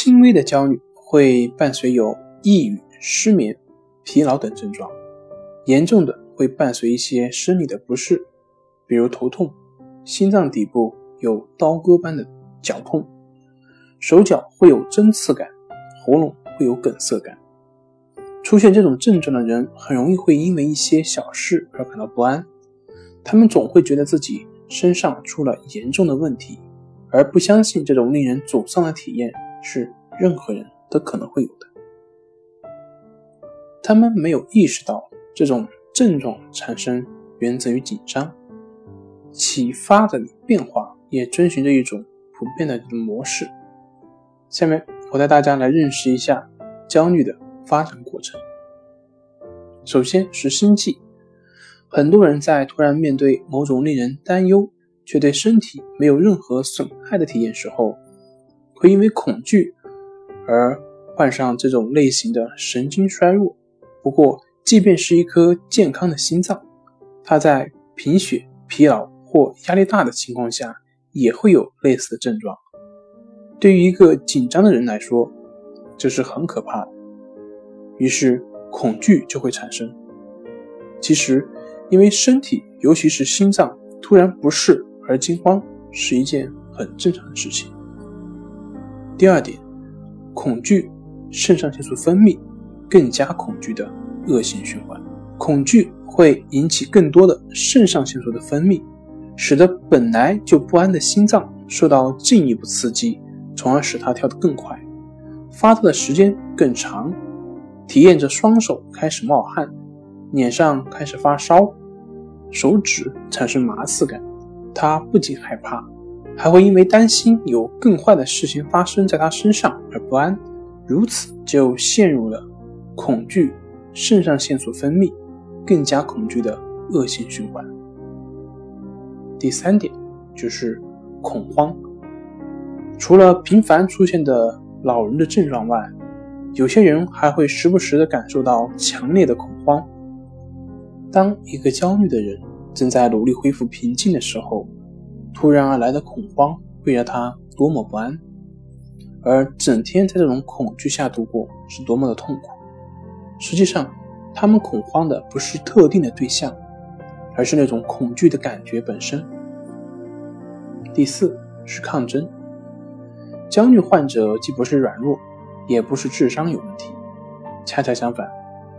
轻微的焦虑会伴随有抑郁、失眠、疲劳等症状；严重的会伴随一些生理的不适，比如头痛、心脏底部有刀割般的绞痛、手脚会有针刺感、喉咙会有梗塞感。出现这种症状的人，很容易会因为一些小事而感到不安。他们总会觉得自己身上出了严重的问题，而不相信这种令人沮丧的体验是任何人都可能会有的。他们没有意识到这种症状产生源自于紧张，启发的变化也遵循着一种普遍的模式。下面我带大家来认识一下焦虑的。发展过程，首先是心悸。很多人在突然面对某种令人担忧却对身体没有任何损害的体验时候，会因为恐惧而患上这种类型的神经衰弱。不过，即便是一颗健康的心脏，它在贫血、疲劳或压力大的情况下，也会有类似的症状。对于一个紧张的人来说，这是很可怕的。于是恐惧就会产生。其实，因为身体，尤其是心脏突然不适而惊慌，是一件很正常的事情。第二点，恐惧，肾上腺素分泌，更加恐惧的恶性循环。恐惧会引起更多的肾上腺素的分泌，使得本来就不安的心脏受到进一步刺激，从而使它跳得更快，发作的时间更长。体验着双手开始冒汗，脸上开始发烧，手指产生麻刺感。他不仅害怕，还会因为担心有更坏的事情发生在他身上而不安，如此就陷入了恐惧、肾上腺素分泌、更加恐惧的恶性循环。第三点就是恐慌，除了频繁出现的老人的症状外。有些人还会时不时地感受到强烈的恐慌。当一个焦虑的人正在努力恢复平静的时候，突然而来的恐慌会让他多么不安，而整天在这种恐惧下度过是多么的痛苦。实际上，他们恐慌的不是特定的对象，而是那种恐惧的感觉本身。第四是抗争。焦虑患者既不是软弱。也不是智商有问题，恰恰相反，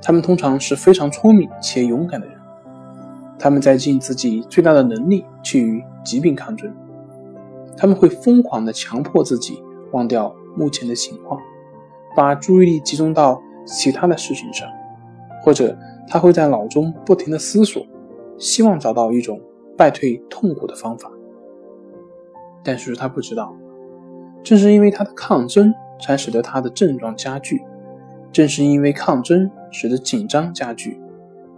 他们通常是非常聪明且勇敢的人。他们在尽自己最大的能力去与疾病抗争。他们会疯狂地强迫自己忘掉目前的情况，把注意力集中到其他的事情上，或者他会在脑中不停地思索，希望找到一种败退痛苦的方法。但是他不知道，正是因为他的抗争。才使得他的症状加剧。正是因为抗争，使得紧张加剧，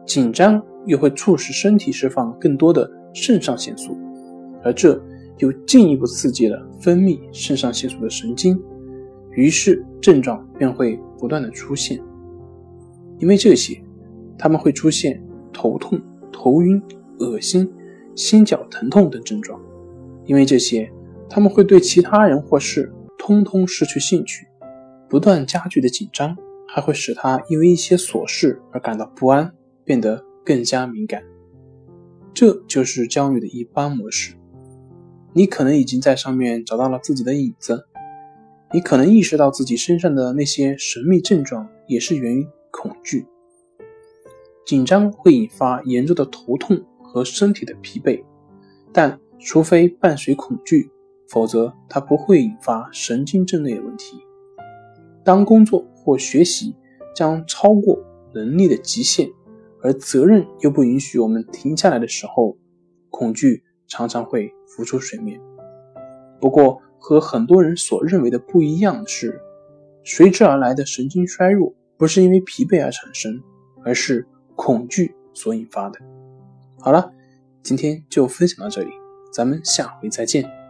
紧张又会促使身体释放更多的肾上腺素，而这又进一步刺激了分泌肾上腺素的神经，于是症状便会不断的出现。因为这些，他们会出现头痛、头晕、恶心、心绞疼痛等症状。因为这些，他们会对其他人或事。通通失去兴趣，不断加剧的紧张还会使他因为一些琐事而感到不安，变得更加敏感。这就是焦虑的一般模式。你可能已经在上面找到了自己的影子，你可能意识到自己身上的那些神秘症状也是源于恐惧。紧张会引发严重的头痛和身体的疲惫，但除非伴随恐惧。否则，它不会引发神经症类的问题。当工作或学习将超过能力的极限，而责任又不允许我们停下来的时候，恐惧常常会浮出水面。不过，和很多人所认为的不一样的是，随之而来的神经衰弱不是因为疲惫而产生，而是恐惧所引发的。好了，今天就分享到这里，咱们下回再见。